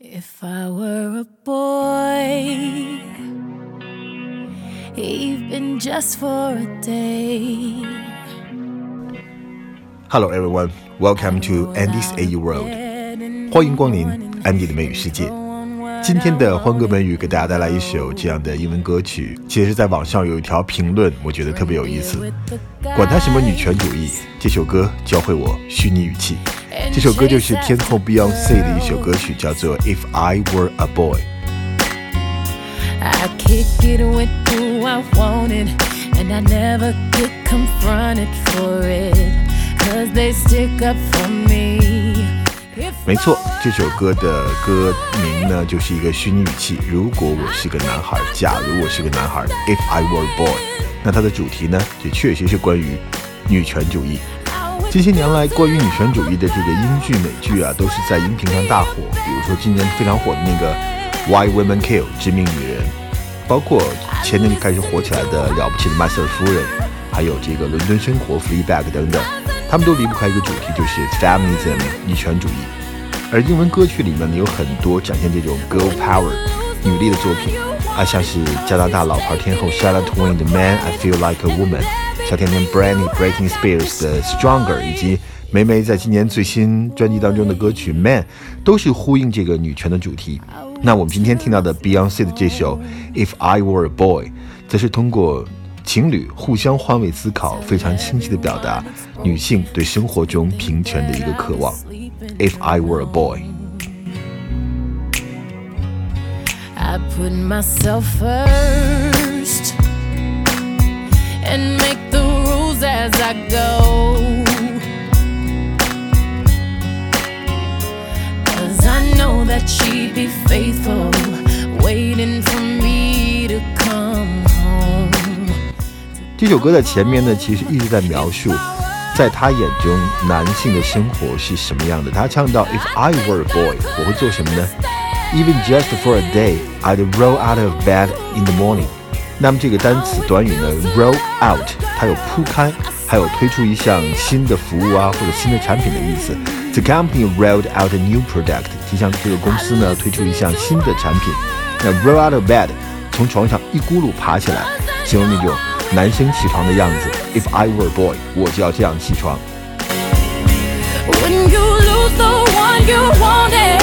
If I were a boy, even just for a day. Hello everyone, welcome to Andy's AU World. 欢迎光临安迪的美语世界。今天的欢歌美语给大家带来一首这样的英文歌曲。其实，在网上有一条评论，我觉得特别有意思。管他什么女权主义，这首歌教会我虚拟语气。这首歌就是天后 Beyonce 的一首歌曲，叫做《If I Were a Boy》。I kick it with who I wanted, and I never get confronted for it. Cause they stick up for me. 没错，这首歌的歌名呢，就是一个虚拟语气。如果我是个男孩，假如我是个男孩，If I were a boy，那它的主题呢，也确实是关于女权主义。近些年来，关于女权主义的这个英剧、美剧啊，都是在荧屏上大火。比如说今年非常火的那个《Why Women Kill》致命女人，包括前年就开始火起来的了不起的麦瑟尔夫人，还有这个伦敦生活、Fleabag 等等，他们都离不开一个主题，就是 feminism 女权主义。而英文歌曲里面呢，有很多展现这种 girl power 女力的作品啊，像是加拿大老牌天后 Shania Twain 的《Man I Feel Like a Woman》。小甜甜 Brandy Breaking Spears 的 Stronger，以及霉霉在今年最新专辑当中的歌曲 Man，都是呼应这个女权的主题。那我们今天听到的 Beyonce 的这首 If I Were a Boy，则是通过情侣互相换位思考，非常清晰的表达女性对生活中平权的一个渴望。If I Were a Boy。I put myself first and make the rules as I go. Cause I know that she'd be faithful, waiting for me to come home. 这首歌的前面呢，其实一直在描述，在他眼中男性的生活是什么样的。他唱到：“If I were a boy，我会做什么呢？Even just for a day, I'd roll out of bed in the morning。” 那么这个单词短语呢，roll out，它有铺开，还有推出一项新的服务啊或者新的产品的意思。The company rolled out a new product，就像这个公司呢推出一项新的产品。那 roll out of bed，从床上一咕噜爬起来，形容那种。男生起床的样子。If I were a boy，我就要这样起床。When you lose the one you wanted,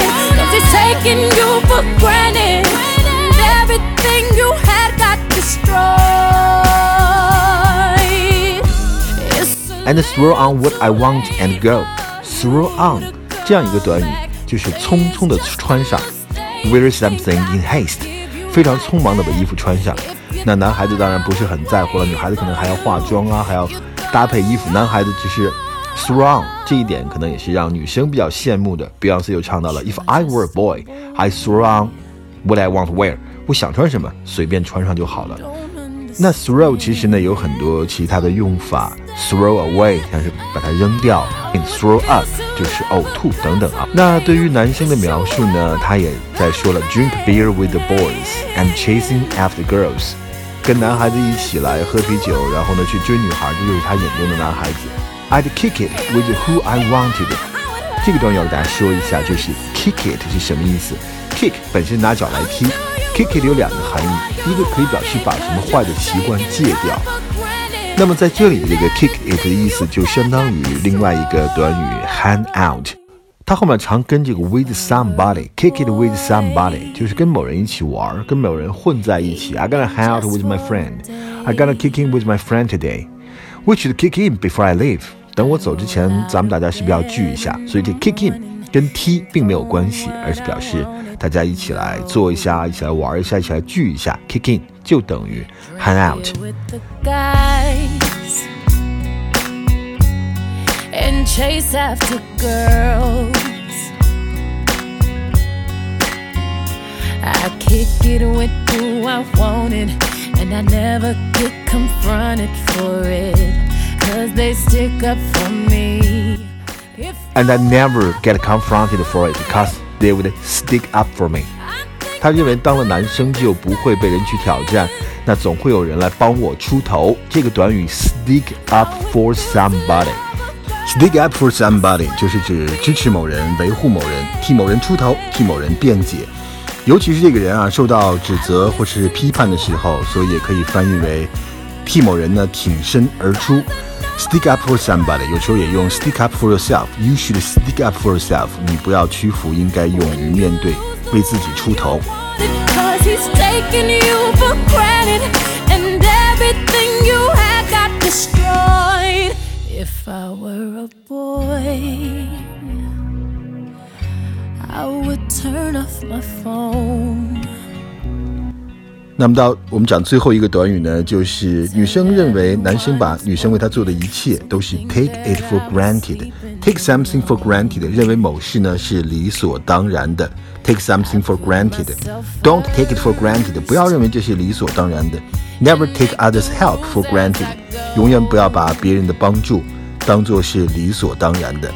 And throw on what I want and go. Throw on 这样一个短语，就是匆匆的穿上。Wear something in haste，非常匆忙的把衣服穿上。那男孩子当然不是很在乎了，女孩子可能还要化妆啊，还要搭配衣服。男孩子只是 throw on 这一点，可能也是让女生比较羡慕的。Beyonce 又唱到了，If I were a boy, I throw on what I want to wear。我想穿什么，随便穿上就好了。那 throw 其实呢有很多其他的用法，throw away 像是把它扔掉，throw up 就是呕吐等等啊。那对于男生的描述呢，他也在说了，drink beer with the boys and chasing after girls。跟男孩子一起来喝啤酒，然后呢去追女孩，这就是他眼中的男孩子。I'd kick it with who I wanted。这个短语要给大家说一下，就是 kick it 是什么意思？kick 本身拿脚来踢，kick it 有两个含义，一个可以表示把什么坏的习惯戒掉。那么在这里的这个 kick it 的意思，就相当于另外一个短语 hang out。它后面常跟这个 with somebody，kick it with somebody，就是跟某人一起玩，跟某人混在一起。I gonna hang out with my friend. I gonna kick in with my friend today. We should kick in before I leave. 等我走之前，咱们大家是不是要聚一下？所以这 kick in 跟踢并没有关系，而是表示大家一起来做一下，一起来玩一下，一起来聚一下。kick in 就等于 hang out。with the guys and chase after girls. I kick it with who I wanted, and I never get confronted for it. Cause they stick up for me. And I never get confronted for it because they would stick up for me。他认为当了男生就不会被人去挑战，那总会有人来帮我出头。这个短语 stick up for somebody，Stick up for somebody 就是指支持某人、维护某人、替某人出头、替某人辩解，尤其是这个人啊受到指责或是批判的时候，所以也可以翻译为替某人呢挺身而出。Stick up for somebody 有时候也用 Stick up for yourself。You should stick up for yourself。你不要屈服，应该勇于面对，为自己出头。If I were a boy, I would turn off my phone. 那么到我们讲最后一个短语呢，就是女生认为男生把女生为她做的一切都是 take it for granted，take something for granted，认为某事呢是理所当然的，take something for granted，don't take it for granted，不要认为这是理所当然的，never take others' help for granted。永远不要把别人的帮助当做是理所当然的。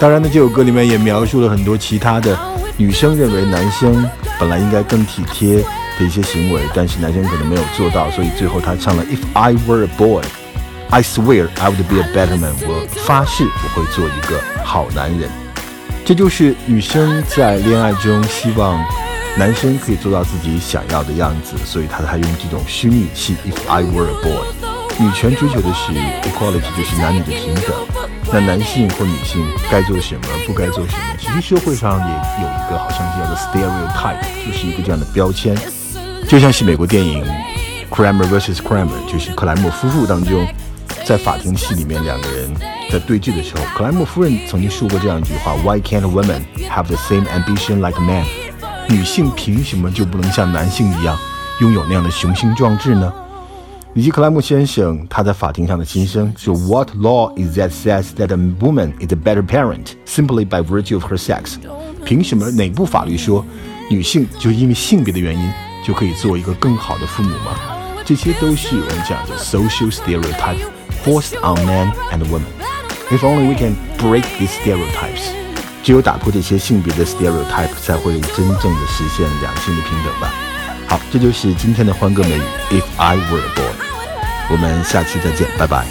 当然呢，这首歌里面也描述了很多其他的女生认为男生本来应该更体贴。的一些行为，但是男生可能没有做到，所以最后他唱了 If I were a boy, I swear I would be a better man。我发誓我会做一个好男人。这就是女生在恋爱中希望男生可以做到自己想要的样子，所以他才用这种虚拟器 If I were a boy。女权追求的是 equality，就是男女的平等。那男性或女性该做什么，不该做什么？其实社会上也有一个好像叫做 stereotype，就是一个这样的标签。就像是美国电影《Kramer vs. Kramer》，就是克莱默夫妇当中，在法庭戏里面两个人在对峙的时候，克莱默夫人曾经说过这样一句话：“Why can't women have the same ambition like men？” 女性凭什么就不能像男性一样拥有那样的雄心壮志呢？以及克莱默先生他在法庭上的心声是：“What law is that says that a woman is a better parent simply by virtue of her sex？” 凭什么哪部法律说女性就因为性别的原因？就可以做一个更好的父母吗？这些都是我们讲的 social stereotype forced on men and women. If only we can break these stereotypes. 只有打破这些性别的 stereotype，才会真正的实现两性的平等吧。好，这就是今天的欢歌美语。If I were a boy，我们下期再见，拜拜。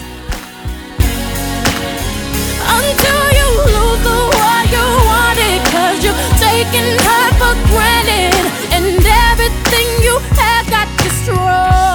taking her for granted and everything you had got destroyed